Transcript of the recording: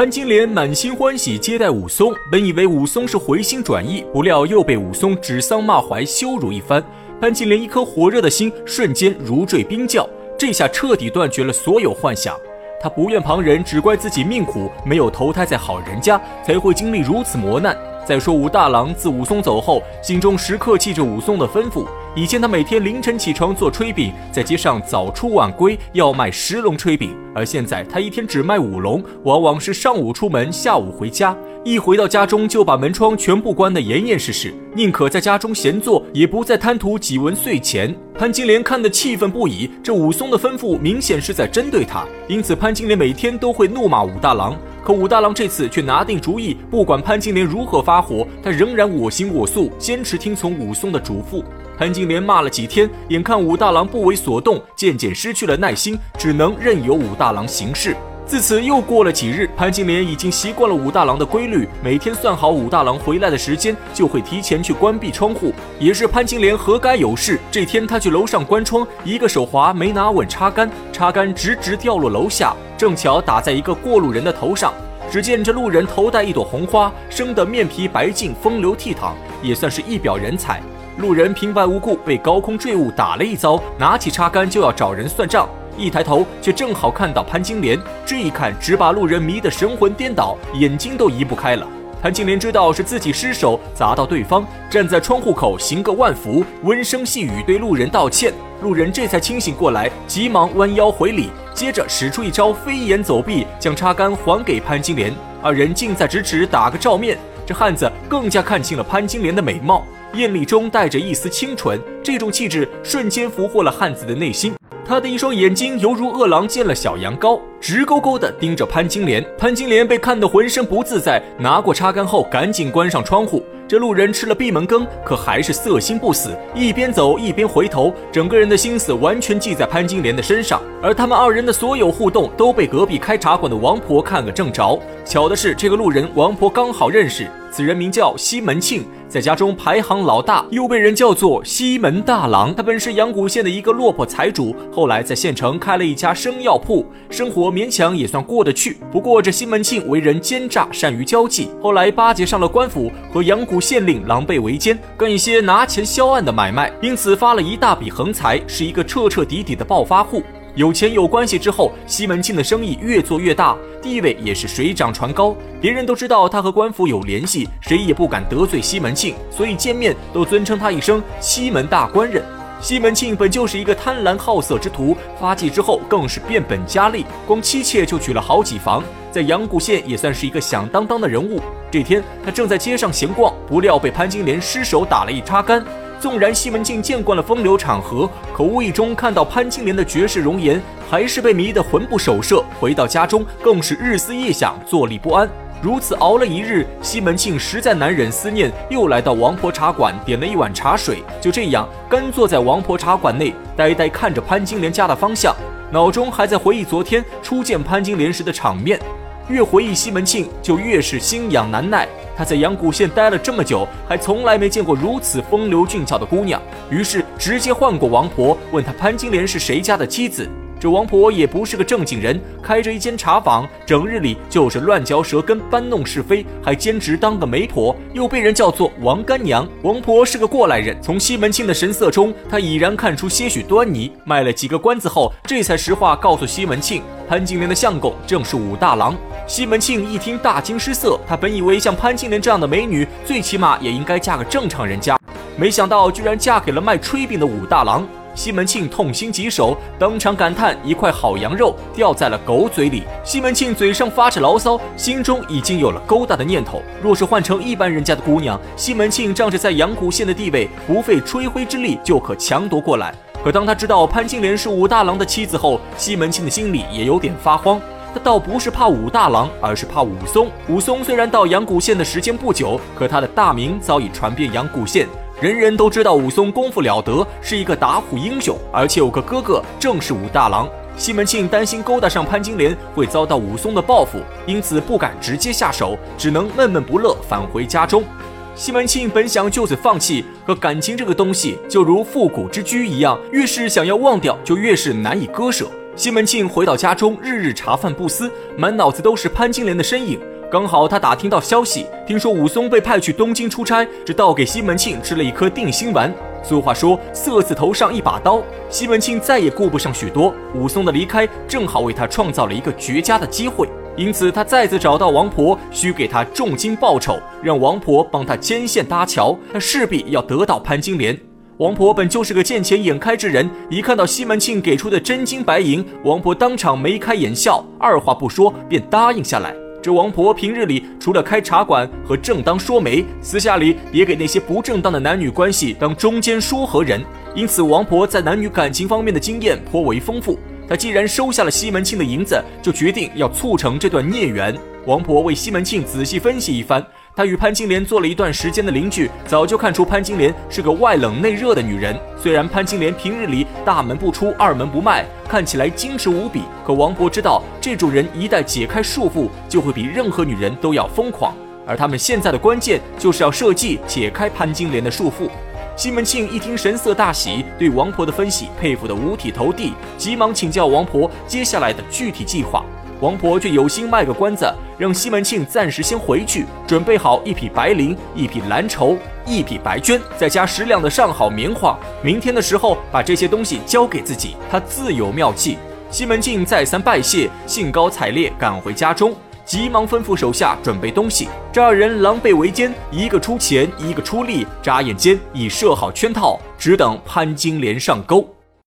潘金莲满心欢喜接待武松，本以为武松是回心转意，不料又被武松指桑骂槐，羞辱一番。潘金莲一颗火热的心瞬间如坠冰窖，这下彻底断绝了所有幻想。她不怨旁人，只怪自己命苦，没有投胎在好人家，才会经历如此磨难。再说武大郎自武松走后，心中时刻记着武松的吩咐。以前他每天凌晨起床做炊饼，在街上早出晚归，要卖十笼炊饼。而现在他一天只卖五笼，往往是上午出门，下午回家。一回到家中，就把门窗全部关得严严实实，宁可在家中闲坐，也不再贪图几文碎钱。潘金莲看得气愤不已，这武松的吩咐明显是在针对他，因此潘金莲每天都会怒骂武大郎。可武大郎这次却拿定主意，不管潘金莲如何发火，他仍然我行我素，坚持听从武松的嘱咐。潘金莲骂了几天，眼看武大郎不为所动，渐渐失去了耐心，只能任由武大郎行事。自此又过了几日，潘金莲已经习惯了武大郎的规律，每天算好武大郎回来的时间，就会提前去关闭窗户。也是潘金莲何该有事，这天她去楼上关窗，一个手滑没拿稳插杆，插杆直直掉落楼下。正巧打在一个过路人的头上，只见这路人头戴一朵红花，生得面皮白净，风流倜傥，也算是一表人才。路人平白无故被高空坠物打了一遭，拿起插杆就要找人算账，一抬头却正好看到潘金莲，这一看只把路人迷得神魂颠倒，眼睛都移不开了。潘金莲知道是自己失手砸到对方，站在窗户口行个万福，温声细语对路人道歉。路人这才清醒过来，急忙弯腰回礼，接着使出一招飞檐走壁，将插杆还给潘金莲。二人近在咫尺，打个照面。这汉子更加看清了潘金莲的美貌，艳丽中带着一丝清纯，这种气质瞬间俘获了汉子的内心。他的一双眼睛犹如饿狼见了小羊羔，直勾勾地盯着潘金莲。潘金莲被看得浑身不自在，拿过插杆后赶紧关上窗户。这路人吃了闭门羹，可还是色心不死，一边走一边回头，整个人的心思完全记在潘金莲的身上。而他们二人的所有互动都被隔壁开茶馆的王婆看个正着。巧的是，这个路人王婆刚好认识，此人名叫西门庆。在家中排行老大，又被人叫做西门大郎。他本是阳谷县的一个落魄财主，后来在县城开了一家生药铺，生活勉强也算过得去。不过这西门庆为人奸诈，善于交际，后来巴结上了官府，和阳谷县令狼狈为奸，干一些拿钱销案的买卖，因此发了一大笔横财，是一个彻彻底底的暴发户。有钱有关系之后，西门庆的生意越做越大，地位也是水涨船高。别人都知道他和官府有联系，谁也不敢得罪西门庆，所以见面都尊称他一声西门大官人。西门庆本就是一个贪婪好色之徒，发迹之后更是变本加厉，光妻妾就娶了好几房，在阳谷县也算是一个响当当的人物。这天他正在街上闲逛，不料被潘金莲失手打了一插杆。纵然西门庆见惯了风流场合，可无意中看到潘金莲的绝世容颜，还是被迷得魂不守舍。回到家中，更是日思夜想，坐立不安。如此熬了一日，西门庆实在难忍思念，又来到王婆茶馆，点了一碗茶水。就这样，干坐在王婆茶馆内，呆呆看着潘金莲家的方向，脑中还在回忆昨天初见潘金莲时的场面。越回忆西门庆，就越是心痒难耐。他在阳谷县待了这么久，还从来没见过如此风流俊俏的姑娘，于是直接换过王婆，问他潘金莲是谁家的妻子。这王婆也不是个正经人，开着一间茶坊，整日里就是乱嚼舌根、搬弄是非，还兼职当个媒婆，又被人叫做王干娘。王婆是个过来人，从西门庆的神色中，她已然看出些许端倪。卖了几个关子后，这才实话告诉西门庆，潘金莲的相公正是武大郎。西门庆一听大惊失色，他本以为像潘金莲这样的美女，最起码也应该嫁个正常人家，没想到居然嫁给了卖炊饼的武大郎。西门庆痛心疾首，当场感叹一块好羊肉掉在了狗嘴里。西门庆嘴上发着牢骚，心中已经有了勾搭的念头。若是换成一般人家的姑娘，西门庆仗着在阳谷县的地位，不费吹灰之力就可强夺过来。可当他知道潘金莲是武大郎的妻子后，西门庆的心里也有点发慌。他倒不是怕武大郎，而是怕武松。武松虽然到阳谷县的时间不久，可他的大名早已传遍阳谷县，人人都知道武松功夫了得，是一个打虎英雄，而且有个哥哥正是武大郎。西门庆担心勾搭上潘金莲会遭到武松的报复，因此不敢直接下手，只能闷闷不乐返回家中。西门庆本想就此放弃，可感情这个东西就如复古之居一样，越是想要忘掉，就越是难以割舍。西门庆回到家中，日日茶饭不思，满脑子都是潘金莲的身影。刚好他打听到消息，听说武松被派去东京出差，这倒给西门庆吃了一颗定心丸。俗话说，色字头上一把刀。西门庆再也顾不上许多，武松的离开正好为他创造了一个绝佳的机会，因此他再次找到王婆，需给他重金报酬，让王婆帮他牵线搭桥，他势必要得到潘金莲。王婆本就是个见钱眼开之人，一看到西门庆给出的真金白银，王婆当场眉开眼笑，二话不说便答应下来。这王婆平日里除了开茶馆和正当说媒，私下里也给那些不正当的男女关系当中间说和人，因此王婆在男女感情方面的经验颇为丰富。她既然收下了西门庆的银子，就决定要促成这段孽缘。王婆为西门庆仔细分析一番。他与潘金莲做了一段时间的邻居，早就看出潘金莲是个外冷内热的女人。虽然潘金莲平日里大门不出二门不迈，看起来矜持无比，可王婆知道，这种人一旦解开束缚，就会比任何女人都要疯狂。而他们现在的关键就是要设计解开潘金莲的束缚。西门庆一听，神色大喜，对王婆的分析佩服得五体投地，急忙请教王婆接下来的具体计划。王婆却有心卖个关子，让西门庆暂时先回去，准备好一匹白绫、一匹蓝绸、一匹白绢，再加十两的上好棉花。明天的时候把这些东西交给自己，他自有妙计。西门庆再三拜谢，兴高采烈赶回家中，急忙吩咐手下准备东西。这二人狼狈为奸，一个出钱，一个出力，眨眼间已设好圈套，只等潘金莲上钩。